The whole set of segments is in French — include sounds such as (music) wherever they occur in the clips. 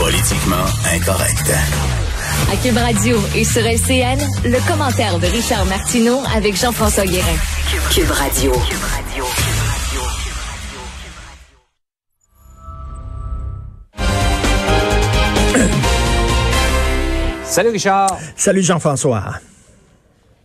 Politiquement incorrect. À Cube Radio et sur LCN, le commentaire de Richard Martineau avec Jean-François Guérin. Cube Radio. Salut Richard. Salut Jean-François.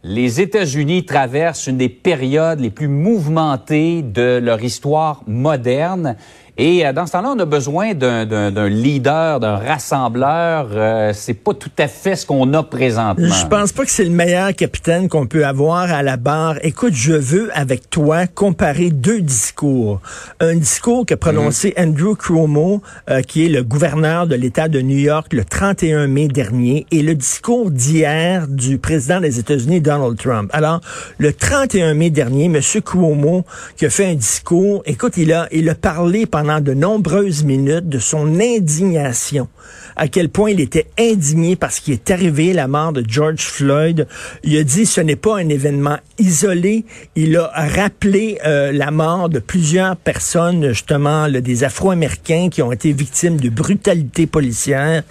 Les États-Unis traversent une des périodes les plus mouvementées de leur histoire moderne. Et euh, dans ce temps-là, on a besoin d'un leader, d'un rassembleur. Euh, c'est pas tout à fait ce qu'on a présentement. Je pense pas que c'est le meilleur capitaine qu'on peut avoir à la barre. Écoute, je veux avec toi comparer deux discours. Un discours qu'a prononcé mhm. Andrew Cuomo, euh, qui est le gouverneur de l'État de New York le 31 mai dernier, et le discours d'hier du président des États-Unis, Donald Trump. Alors, le 31 mai dernier, M. Cuomo, qui a fait un discours, écoute, il a, il a parlé pendant de nombreuses minutes de son indignation, à quel point il était indigné parce qu'il est arrivé la mort de George Floyd. Il a dit ce n'est pas un événement isolé. Il a rappelé euh, la mort de plusieurs personnes, justement, des Afro-Américains qui ont été victimes de brutalité policière.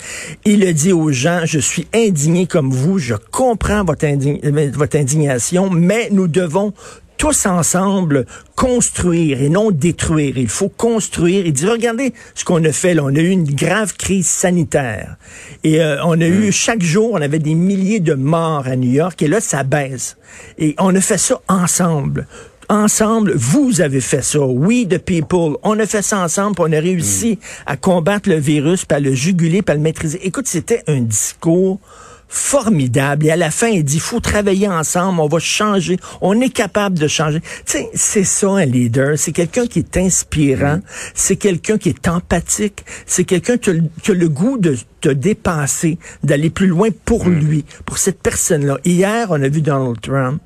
Il a dit aux gens, je suis indigné comme vous, je comprends votre indignation, mais nous devons tous ensemble construire et non détruire. Il faut construire. Il dit, regardez ce qu'on a fait là. On a eu une grave crise sanitaire. Et euh, on a eu, mm. chaque jour, on avait des milliers de morts à New York. Et là, ça baisse. Et on a fait ça ensemble ensemble, vous avez fait ça. We the people. On a fait ça ensemble, on a réussi mm. à combattre le virus, puis à le juguler, puis à le maîtriser. Écoute, c'était un discours formidable. Et à la fin, il dit, faut travailler ensemble, on va changer, on est capable de changer. Tu sais, c'est ça un leader. C'est quelqu'un qui est inspirant, c'est quelqu'un qui est empathique, c'est quelqu'un qui, a le goût de te dépasser, d'aller plus loin pour mm. lui, pour cette personne-là. Hier, on a vu Donald Trump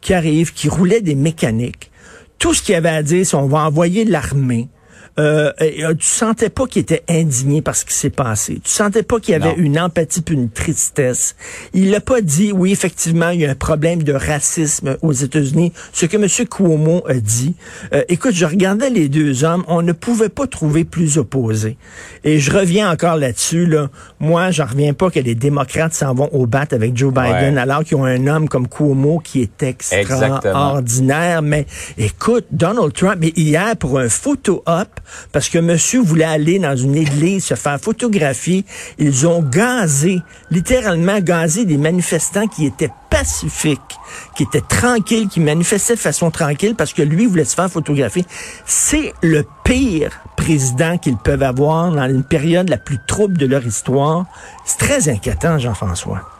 qui arrive, qui roulait des mécaniques. Tout ce qu'il avait à dire, c'est on va envoyer l'armée euh, euh, tu sentais pas qu'il était indigné par ce qui s'est passé. Tu sentais pas qu'il y avait une empathie puis une tristesse. Il n'a pas dit, oui, effectivement, il y a un problème de racisme aux États-Unis, ce que M. Cuomo a dit. Euh, écoute, je regardais les deux hommes, on ne pouvait pas trouver plus opposés. Et je reviens encore là-dessus. Là. Moi, j'en reviens pas que les démocrates s'en vont au bat avec Joe Biden, alors qu'ils ont un homme comme Cuomo qui est extraordinaire. Mais écoute, Donald Trump, mais hier, pour un photo-op, parce que monsieur voulait aller dans une église se faire photographier. Ils ont gazé, littéralement gazé des manifestants qui étaient pacifiques, qui étaient tranquilles, qui manifestaient de façon tranquille parce que lui voulait se faire photographier. C'est le pire président qu'ils peuvent avoir dans une période la plus trouble de leur histoire. C'est très inquiétant, Jean-François.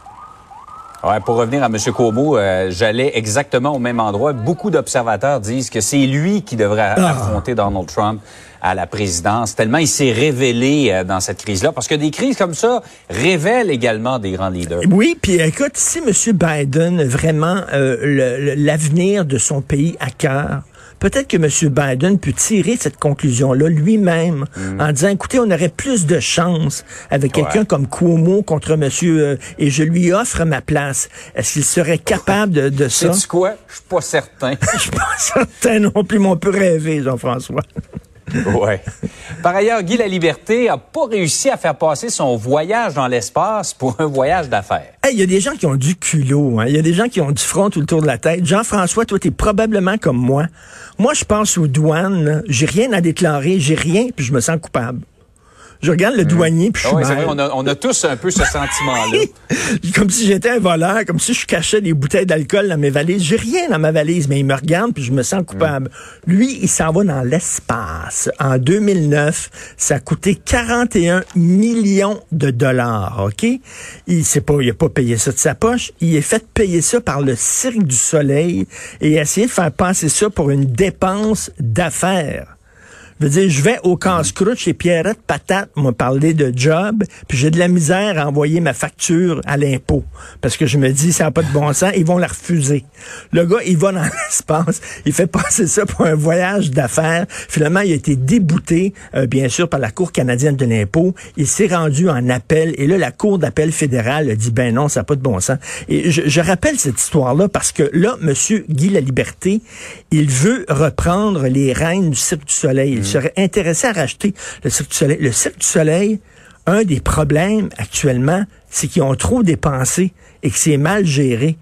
Ouais, pour revenir à M. Cuomo, euh, j'allais exactement au même endroit. Beaucoup d'observateurs disent que c'est lui qui devrait ah. affronter Donald Trump à la présidence, tellement il s'est révélé euh, dans cette crise-là. Parce que des crises comme ça révèlent également des grands leaders. Oui, puis écoute, si M. Biden vraiment euh, l'avenir de son pays à cœur, peut-être que M. Biden peut tirer cette conclusion-là lui-même mm. en disant, écoutez, on aurait plus de chance avec quelqu'un comme Cuomo contre M. Euh, et je lui offre ma place. Est-ce qu'il serait capable de, de ça? sais quoi? Je suis pas certain. (laughs) Je suis pas certain non plus, mais on peut rêver, Jean-François. Ouais. Par ailleurs, Guy Laliberté a pas réussi à faire passer son voyage dans l'espace pour un voyage d'affaires. Il y a des gens qui ont du culot, hein. il y a des gens qui ont du front tout le tour de la tête. Jean-François, toi, tu probablement comme moi. Moi, je pense aux douanes, j'ai rien à déclarer, j'ai rien, puis je me sens coupable. Je regarde le mmh. douanier, puis je suis ah on, a, on a tous un peu ce sentiment-là. (laughs) comme si j'étais un voleur, comme si je cachais des bouteilles d'alcool dans mes valises. J'ai rien dans ma valise, mais il me regarde, puis je me sens coupable. Mmh. Lui, il s'en va dans l'espace. En 2009, ça a coûté 41 millions de dollars, OK? Il sait pas, il a pas payé ça de sa poche. Il est fait payer ça par le Cirque du Soleil et essayer de faire passer ça pour une dépense d'affaires. Je veux dire, je vais au casse-croûte chez Pierrette Patate, m'a parlé de job, puis j'ai de la misère à envoyer ma facture à l'impôt. Parce que je me dis, ça n'a pas de bon sens, ils vont la refuser. Le gars, il va dans (laughs) l'espace, il fait passer ça pour un voyage d'affaires. Finalement, il a été débouté, euh, bien sûr, par la Cour canadienne de l'impôt. Il s'est rendu en appel, et là, la Cour d'appel fédérale a dit, ben non, ça n'a pas de bon sens. Et je, je rappelle cette histoire-là parce que là, M. Guy La Liberté, il veut reprendre les règnes du Cirque du Soleil. Il serait intéressé à racheter le Cirque du Soleil. Le Cirque du Soleil un des problèmes actuellement, c'est qu'ils ont trop dépensé et que c'est mal géré.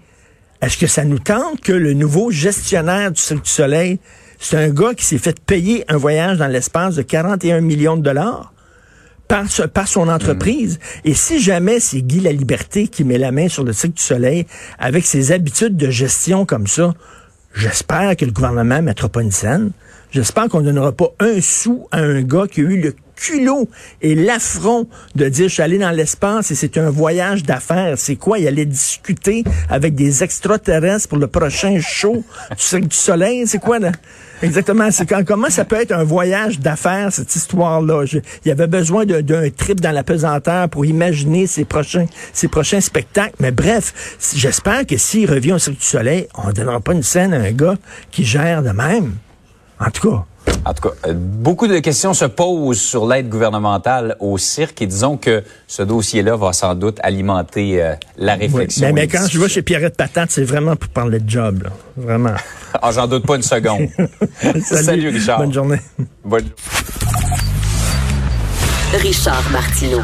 Est-ce que ça nous tente que le nouveau gestionnaire du Cirque du Soleil, c'est un gars qui s'est fait payer un voyage dans l'espace de 41 millions de dollars? Par, par, son entreprise? Et si jamais c'est Guy La Liberté qui met la main sur le Cirque du Soleil avec ses habitudes de gestion comme ça, j'espère que le gouvernement ne mettra pas une scène. J'espère qu'on ne donnera pas un sou à un gars qui a eu le culot et l'affront de dire je suis allé dans l'espace et c'est un voyage d'affaires. C'est quoi? Il allait discuter avec des extraterrestres pour le prochain show du, du soleil? C'est quoi là? Exactement. C'est comment ça peut être un voyage d'affaires, cette histoire-là? Il y avait besoin d'un trip dans la pesanteur pour imaginer ses prochains, ses prochains spectacles. Mais bref, j'espère que s'il revient au Cirque du Soleil, on ne donnera pas une scène à un gars qui gère de même. En tout cas. En tout cas, euh, beaucoup de questions se posent sur l'aide gouvernementale au cirque et disons que ce dossier-là va sans doute alimenter euh, la réflexion. mais, mais quand je vais chez Pierrette Patate, c'est vraiment pour parler de job, là. Vraiment. (laughs) ah, j'en doute pas une seconde. (laughs) Salut, Richard. Bonne journée. Bonne... Richard Martineau.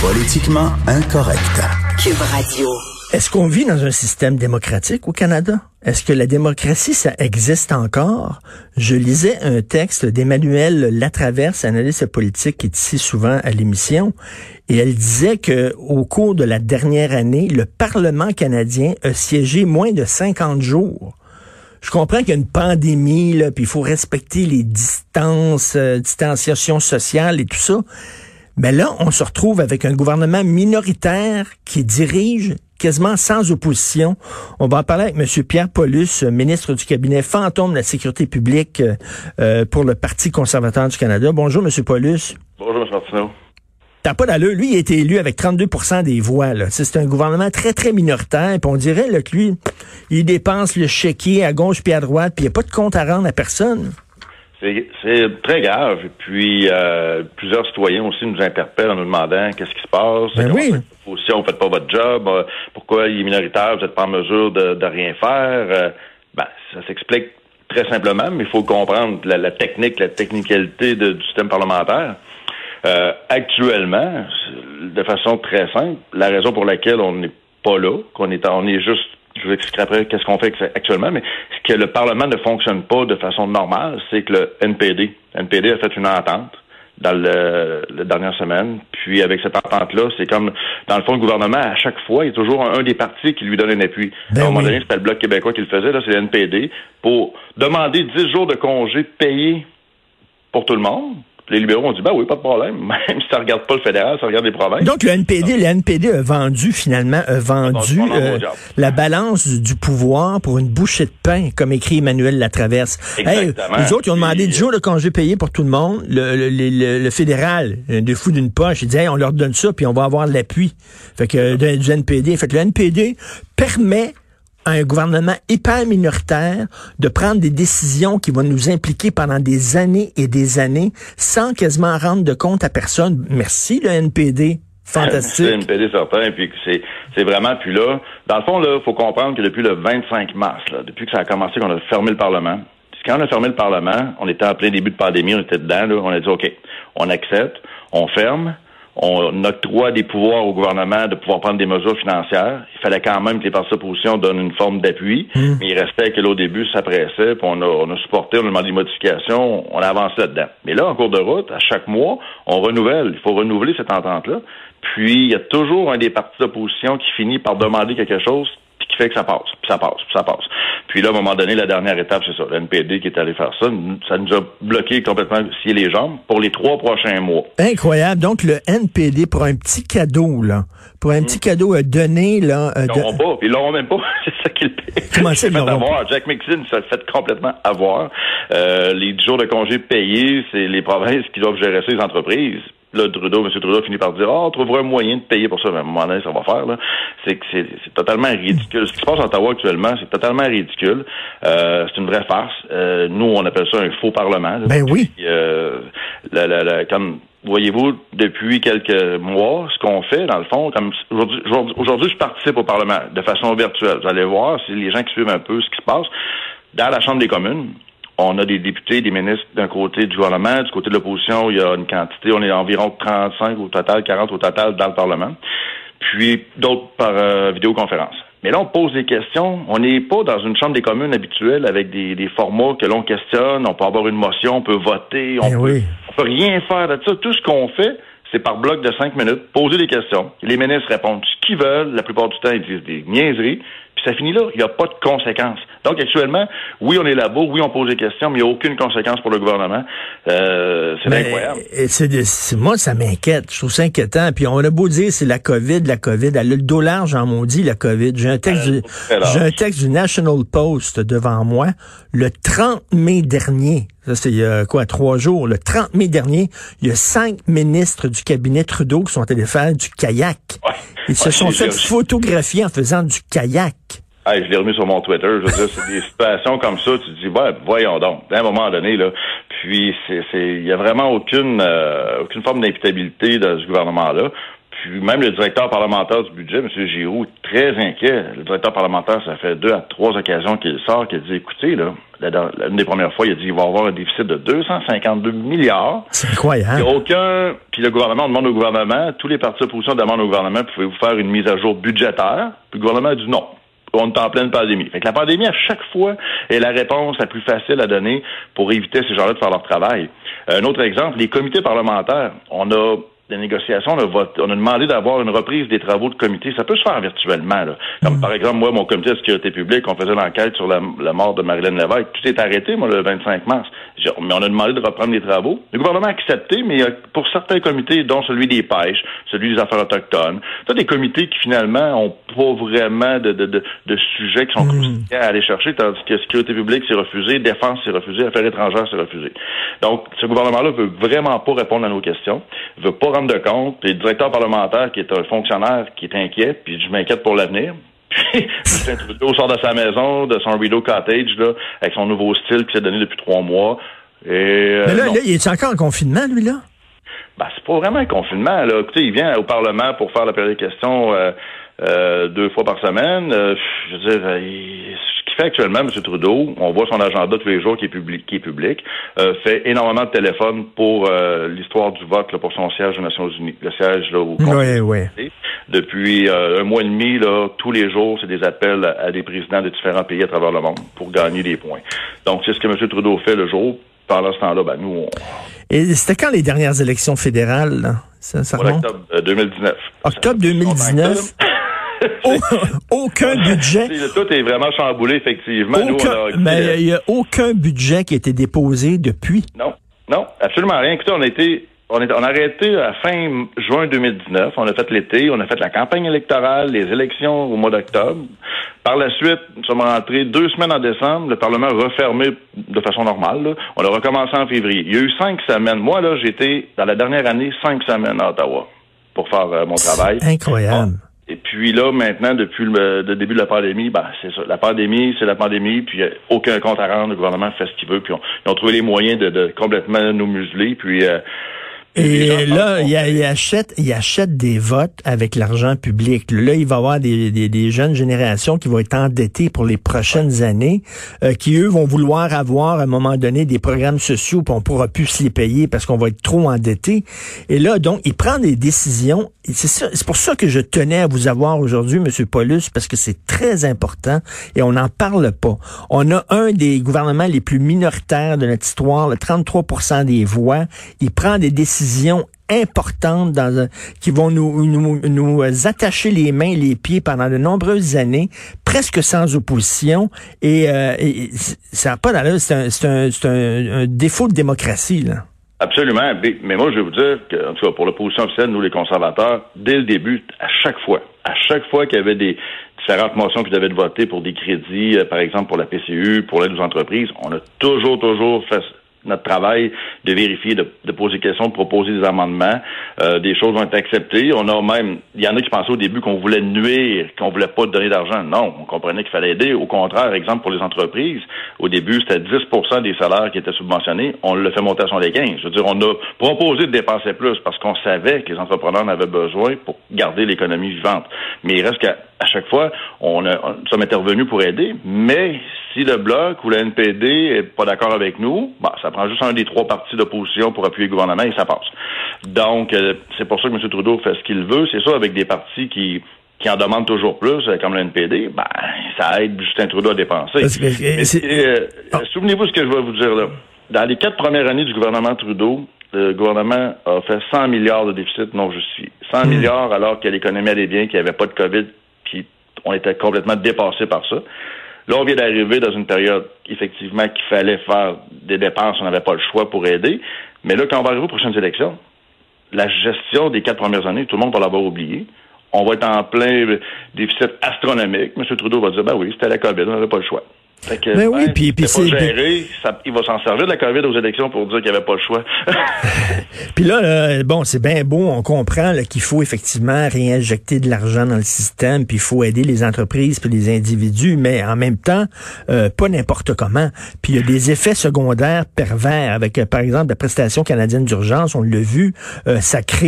Politiquement incorrect. Cube Radio. Est-ce qu'on vit dans un système démocratique au Canada? Est-ce que la démocratie, ça existe encore? Je lisais un texte d'Emmanuel Latraverse, analyste politique qui est ici souvent à l'émission, et elle disait que au cours de la dernière année, le Parlement canadien a siégé moins de 50 jours. Je comprends qu'il y a une pandémie, puis il faut respecter les distances, euh, distanciation sociale et tout ça. Mais là, on se retrouve avec un gouvernement minoritaire qui dirige quasiment sans opposition. On va en parler avec M. Pierre Paulus, ministre du cabinet fantôme de la sécurité publique euh, pour le Parti conservateur du Canada. Bonjour, M. Paulus. Bonjour, M. Martineau. T'as pas d'allure. Lui, il a été élu avec 32% des voix. C'est un gouvernement très, très minoritaire. Puis on dirait là, que lui, il dépense le chéquier à gauche puis à droite, puis il n'y a pas de compte à rendre à personne. C'est très grave. Et puis, euh, plusieurs citoyens aussi nous interpellent en nous demandant qu'est-ce qui se passe. Ben oui. Si on fait pas votre job, euh, pourquoi il est minoritaire, vous n'êtes pas en mesure de, rien faire. Euh, ben, ça s'explique très simplement, mais il faut comprendre la, technique, la technicalité du système parlementaire. actuellement, de façon très simple, la raison pour laquelle on n'est pas là, qu'on est, on est juste je vous expliquerai après qu'est-ce qu'on fait actuellement, mais ce que le Parlement ne fonctionne pas de façon normale, c'est que le NPD, NPD a fait une entente dans le, la dernière semaine. Puis avec cette entente-là, c'est comme dans le fond, le gouvernement, à chaque fois, il y a toujours un, des partis qui lui donne un appui. Ben à un moment donné, c'était le Bloc québécois qui le faisait, là, c'est le NPD, pour demander 10 jours de congé payés pour tout le monde les libéraux ont dit, ben oui, pas de problème. (laughs) Même si ça regarde pas le fédéral, ça regarde les provinces. Donc, le NPD, le NPD a vendu, finalement, a vendu euh, la balance du pouvoir pour une bouchée de pain, comme écrit Emmanuel Latraverse. Exactement. les autres, ils ont demandé 10 jours de congé payé pour tout le monde. Le, le, le, fédéral, de fou d'une poche, il dit, on leur donne ça, puis on va avoir de l'appui. Fait que, du NPD. Fait que le NPD permet un gouvernement hyper minoritaire de prendre des décisions qui vont nous impliquer pendant des années et des années sans quasiment rendre de compte à personne. Merci le NPD. Fantastique. Le NPD certain, puis c'est c'est vraiment puis là, dans le fond là, faut comprendre que depuis le 25 mars, là, depuis que ça a commencé qu'on a fermé le Parlement, quand on a fermé le Parlement, on était en plein début de pandémie, on était dedans, là, on a dit OK, on accepte, on ferme, on octroie des pouvoirs au gouvernement de pouvoir prendre des mesures financières. Il fallait quand même que les partis d'opposition donnent une forme d'appui, hmm. mais il restait que là, au début, ça pressait, puis on a, on a supporté, on a demandé des modifications, on a avancé là-dedans. Mais là, en cours de route, à chaque mois, on renouvelle. Il faut renouveler cette entente-là. Puis, il y a toujours un des partis d'opposition qui finit par demander quelque chose qui fait que ça passe, puis ça passe, puis ça passe. Puis là, à un moment donné, la dernière étape, c'est ça. Le NPD qui est allé faire ça, ça nous a bloqué complètement scié les jambes pour les trois prochains mois. Incroyable. Donc, le NPD, pour un petit cadeau, là, pour un petit hmm. cadeau à donner, là... Euh, ils l'auront pas, ils l'auront même pas. (laughs) c'est ça. Comment ça, fait avoir. Jack Mixon s'est fait complètement avoir. Euh, les jours de congés payés, c'est les provinces qui doivent gérer ces entreprises là, Trudeau, M. Trudeau finit par dire, oh, on trouvera un moyen de payer pour ça. Mais à un moment donné, ça va faire, là. C'est que c'est, totalement ridicule. Ce qui se passe en Ottawa actuellement, c'est totalement ridicule. Euh, c'est une vraie farce. Euh, nous, on appelle ça un faux parlement. ben oui. Euh, la, la, la, comme, voyez-vous, depuis quelques mois, ce qu'on fait, dans le fond, comme aujourd'hui, aujourd'hui, je participe au Parlement de façon virtuelle. Vous allez voir, si les gens qui suivent un peu ce qui se passe, dans la Chambre des communes, On a des députés, des ministres d'un côté du gouvernement, du côté de l'opposition, il y a une quantité, on est environ 35 au total, 40 au total dans le Parlement, puis d'autres par euh, vidéoconférence. Mais là, on pose des questions. On n'est pas dans une chambre des communes habituelle avec des, des formats que l'on questionne. On peut avoir une motion, on peut voter, on, Eh peut, oui. on peut rien faire de ça. Tout ce qu'on fait, c'est par bloc de cinq minutes, poser des questions. Les ministres répondent ce qu'ils veulent. La plupart du temps, ils disent des niaiseries. Ça finit là. Il n'y a pas de conséquences. Donc, actuellement, oui, on est là-bas, oui, on pose des questions, mais il n'y a aucune conséquence pour le gouvernement. Euh, c'est incroyable. euh, c'est moi, ça m'inquiète. Je trouve ça inquiétant. Puis on a beau dire c'est la COVID, la COVID. Elle a le dos large en maudit, la COVID. J'ai un texte, a du, j'ai un texte du National Post devant moi. Le 30 mai dernier, ça c'est il y a quoi, trois jours, le 30 mai dernier, il y a cinq ministres du cabinet Trudeau qui sont allés faire du kayak. Ouais. Ils se sont fait photographier en faisant du kayak. Hey, je l'ai remis sur mon Twitter. Je veux dire, c'est des (laughs) situations comme ça. Tu te dis, ouais, voyons donc. À un moment donné, là. Puis, c'est, c'est, il y a vraiment aucune, euh, aucune forme d'imputabilité dans ce gouvernement-là. Puis, même le directeur parlementaire du budget, M. Giroux, très inquiet. Le directeur parlementaire, ça fait deux à trois occasions qu'il sort, qu'il dit, écoutez, là, l'une des premières fois, il a dit, il va y avoir un déficit de 252 milliards. C'est Il incroyable. a aucun. Puis le gouvernement, on demande au gouvernement, tous les partis d'opposition demandent au gouvernement, pouvez-vous faire une mise à jour budgétaire? Puis le gouvernement a dit non. On est en pleine pandémie. Fait que la pandémie, à chaque fois, est la réponse la plus facile à donner pour éviter ces gens-là de faire leur travail. Un autre exemple, les comités parlementaires. On a des négociations, on a, voté- on a demandé d'avoir une reprise des travaux de comité. Ça peut se faire virtuellement. Là. Comme par exemple, moi, mon comité de sécurité publique, on faisait l'enquête sur la, la mort de Marilyn Lévesque. Tout est arrêté, moi, le 25 mars. Mais on a demandé de reprendre les travaux. Le gouvernement a accepté, mais pour certains comités, dont celui des pêches, celui des affaires autochtones, ça des comités qui finalement ont pas vraiment de, de, de, de sujets qui sont croustillants à aller chercher, tandis que sécurité publique c'est refusé, défense c'est refusé, affaires étrangères c'est refusé. Donc, ce gouvernement-là veut vraiment pas répondre à nos questions, veut pas rendre de compte. Et le directeur parlementaire, qui est un fonctionnaire, qui est inquiet, puis je m'inquiète pour l'avenir. (laughs) Puis, Justin Trudeau sort de sa maison, de son Rideau Cottage, là, avec son nouveau style qui s'est donné depuis trois mois. Et, euh, Mais là, là, il est encore en confinement, lui, là? Ben, c'est pas vraiment un confinement. Là. Écoutez, il vient au Parlement pour faire la période de questions euh, euh, deux fois par semaine. Je veux dire, il- qu'il fait actuellement, M. Trudeau, on voit son agenda tous les jours qui est public, qui est public euh, fait énormément de téléphones pour euh, l'histoire du vote là, pour son siège aux Nations Unies, le siège là, au Oui, oui. Depuis euh, un mois et demi, là, tous les jours, c'est des appels à, à des présidents de différents pays à travers le monde pour gagner des points. Donc, c'est ce que M. Trudeau fait le jour. Pendant ce temps-là, ben, nous, on, Et c'était quand les dernières élections fédérales, là? Ça, ça remonte? euh, 2019. Octobre Ça fait plus 2019. (laughs) aucun budget. Tout est vraiment chamboulé, effectivement. Nous, a- mais il n'y a aucun budget qui a été déposé depuis. Non, non, absolument rien. Écoutez, on a été, on, est, on a arrêté à fin juin 2019. On a fait l'été, on a fait la campagne électorale, les élections au mois d'octobre. Par la suite, nous sommes rentrés deux semaines en décembre. Le Parlement a refermé de façon normale. là. On a recommencé en février. Il y a eu cinq semaines. Moi, là, j'étais, dans la dernière année, cinq semaines à Ottawa pour faire euh, mon travail. Incroyable. Et puis là, maintenant, depuis le, début de la pandémie, ben, c'est ça. La pandémie, c'est la pandémie, puis aucun compte à rendre. Le gouvernement fait ce qu'il veut, puis on- ils ont trouvé les moyens de, de complètement nous museler. Puis euh, Et là, qu'on il, achète, il achète des votes avec l'argent public. Là, il va y avoir des, des, des jeunes générations qui vont être endettées pour les prochaines années, euh, qui, eux, vont vouloir avoir, à un moment donné, des programmes sociaux, puis on pourra plus se les payer parce qu'on va être trop endettés. Et là, donc, il prend des décisions. C'est pour ça que je tenais à vous avoir aujourd'hui, Monsieur Paulus, parce que c'est très important et on n'en parle pas. On a un des gouvernements les plus minoritaires de notre histoire, le 33% des voix. Il prend des décisions importantes dans un- qui vont nous, nous, nous attacher les mains et les pieds pendant de nombreuses années, presque sans opposition. Et, euh, ça n'a pas d'allure. C'est un, un, défaut de démocratie. Là. Absolument. Mais, mais moi, je vais vous dire que, en tout cas, pour l'opposition officielle, nous, les conservateurs, dès le début, à chaque fois, à chaque fois qu'il y avait des différentes motions qui devaient être votées pour des crédits, euh, par exemple pour la PCU, pour l'aide aux entreprises, on a toujours, toujours fait notre travail de vérifier, de, de poser des questions, de proposer des amendements. Euh, des choses ont été acceptées. On a même, il y en a qui pensaient au début qu'on voulait nuire, qu'on voulait pas donner d'argent. Non, on comprenait qu'il fallait aider. Au contraire, exemple pour les entreprises, au début c'était 10% des salaires qui étaient subventionnés. On l'a fait monter à 75. Je veux dire, on a proposé de dépenser plus parce qu'on savait que les entrepreneurs en avaient besoin pour garder l'économie vivante. Mais il reste qu'à à chaque fois, on, a, on sommes intervenus pour aider, mais si le Bloc ou la NPD est pas d'accord avec nous, bah, ça prend juste un des trois partis d'opposition pour appuyer le gouvernement et ça passe. Donc, euh, c'est pour ça que M. Trudeau fait ce qu'il veut. C'est ça, avec des partis qui qui en demandent toujours plus, euh, comme le NPD, ben, ça aide Justin Trudeau à dépenser. Euh, ah. Souvenez-vous ce que je vais vous dire là. Dans les quatre premières années du gouvernement Trudeau, le gouvernement a fait 100 milliards de déficit non justifié. 100 hmm. milliards alors que l'économie allait bien, qu'il n'y avait pas de COVID, on était complètement dépassé par ça. Là, on vient d'arriver dans une période, effectivement, qu'il fallait faire des dépenses, on n'avait pas le choix pour aider. Mais là, quand on va arriver aux prochaines élections, la gestion des quatre premières années, tout le monde va l'avoir oublié on va être en plein déficit astronomique. M. Trudeau va dire, ben oui, c'était la COVID, on n'avait pas le choix. Fait que, ben oui, puis, puis c'est géré, il va s'en servir de la COVID aux élections pour dire qu'il n'y avait pas le choix. (laughs) puis là, bon, c'est bien beau, on comprend qu'il faut effectivement réinjecter de l'argent dans le système, puis il faut aider les entreprises puis les individus, mais en même temps, euh, pas n'importe comment. Puis il y a des effets secondaires pervers avec, euh, par exemple, la prestation canadienne d'urgence, on l'a vu, euh, ça crée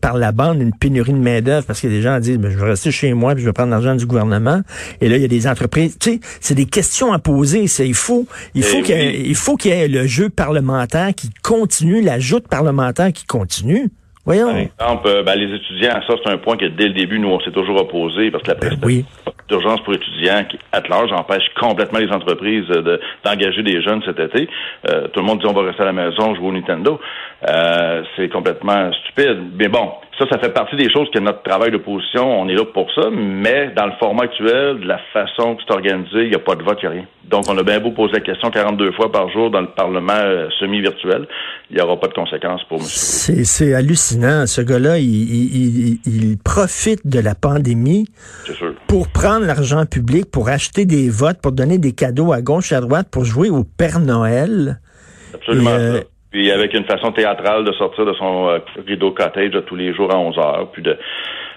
par la bande une pénurie de main d'œuvre parce que les gens disent, ben, je vais rester chez moi puis je vais prendre l'argent du gouvernement. Et là, il y a des entreprises, tu sais, c'est des questions à poser. C'est il faut il faut eh qu'il faut qu'il y ait le jeu parlementaire qui continue, la joute parlementaire qui continue. Voyons. Par exemple, euh, ben, les étudiants, ça c'est un point que dès le début nous on s'est toujours opposé parce que la ben prestation d'urgence pour étudiants qui, à large, empêche complètement les entreprises d'engager des jeunes cet été. Euh, tout le monde dit on va rester à la maison, jouer au Nintendo. Euh, c'est complètement stupide. Mais bon, ça, ça fait partie des choses que notre travail d'opposition, on est là pour ça, mais dans le format actuel, de la façon que c'est organisé, il n'y a pas de vote, il n'y a rien. Donc, on a bien beau poser la question 42 fois par jour dans le Parlement euh, semi-virtuel, il n'y aura pas de conséquences pour M. C'est hallucinant. Ce gars-là, il, profite de la pandémie pour prendre l'argent public, pour acheter des votes, pour donner des cadeaux à gauche et à droite, pour jouer au Père Noël. Absolument. Euh, puis avec une façon théâtrale de sortir de son euh, rideau cottage tous les jours à 11 heures, puis de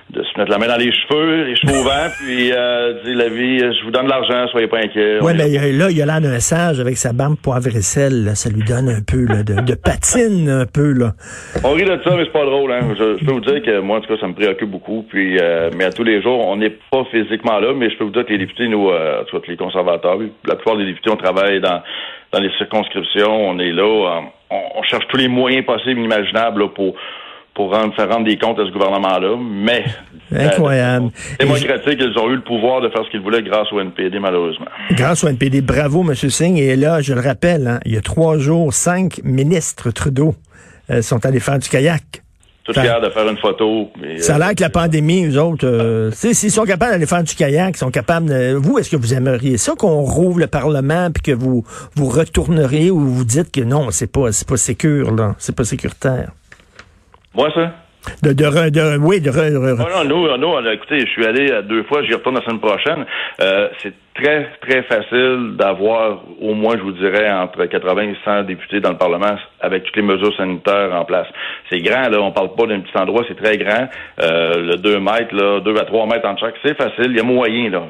de se mettre la main dans les cheveux, les cheveux au (laughs) vent, puis euh, dire la vie, je vous donne de l'argent, soyez pas inquiets. Oui, mais là, il y a l'air d'un sage avec sa barbe poivre et sel, ça lui donne un peu là, de, de, patine un peu là. On rit de ça, mais c'est pas drôle. Hein. Je, peux vous dire que moi, en tout cas, ça me préoccupe beaucoup. Puis, euh, mais à tous les jours, on n'est pas physiquement là, mais je peux vous dire que les députés, nous, euh, soit les conservateurs, la plupart des députés, on travaille dans dans les circonscriptions, on est là, euh, on, on cherche tous les moyens possibles, imaginables pour pour rendre, faire rendre des comptes à ce gouvernement-là, mais incroyable. Les démocratiques, ils ont eu le pouvoir de faire ce qu'ils voulaient grâce au NPD, malheureusement. Grâce au NPD, bravo, M. Singh. Et là, je le rappelle, hein, il y a trois jours, cinq ministres Trudeau euh, sont allés faire du kayak. Tout fiers de faire une photo. ça a l'air que la pandémie, eux autres, euh, s'ils sont capables d'aller faire du kayak, ils sont capables de, Vous, est-ce que vous aimeriez ça qu'on rouvre le Parlement puis que vous vous retourneriez ou vous dites que non, c'est pas c'est pas sécure, là, c'est pas sécuritaire? Moi, ça? De, de, de, oui, de, non, nous, nous, écoutez, je suis allé deux fois, j'y retourne la semaine prochaine. Euh, c'est très, très facile d'avoir au moins, je vous dirais, entre 80 et 100 députés dans le Parlement avec toutes les mesures sanitaires en place. C'est grand, là, on parle pas d'un petit endroit, c'est très grand. Euh, le 2 mètres, là, 2 à 3 mètres en chaque, c'est facile, il y a moyen, là.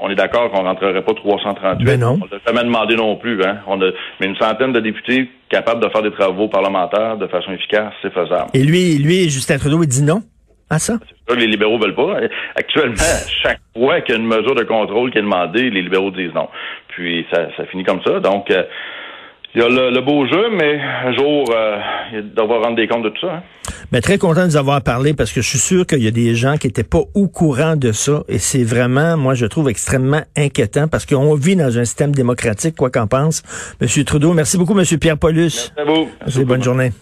on est d'accord qu'on rentrerait pas 338. Ben non. On ne jamais demandé non plus, hein. On a, mais une centaine de députés capables de faire des travaux parlementaires de façon efficace, c'est faisable. Et lui, lui, Justin Trudeau, il dit non? À ça? C'est les libéraux veulent pas. Actuellement, (laughs) chaque fois qu'il y a une mesure de contrôle qui est demandée, les libéraux disent non. Puis ça, ça finit comme ça. Donc, euh, il y a le, beau jeu, mais un jour, euh, il rendre des comptes de tout ça. Hein. Mais très content de vous avoir parlé parce que je suis sûr qu'il y a des gens qui n'étaient pas au courant de ça. Et c'est vraiment, moi, je trouve extrêmement inquiétant parce qu'on vit dans un système démocratique, quoi qu'en pense. Monsieur Trudeau, merci beaucoup, Monsieur Pierre Paulus. Merci à vous. bonne journée.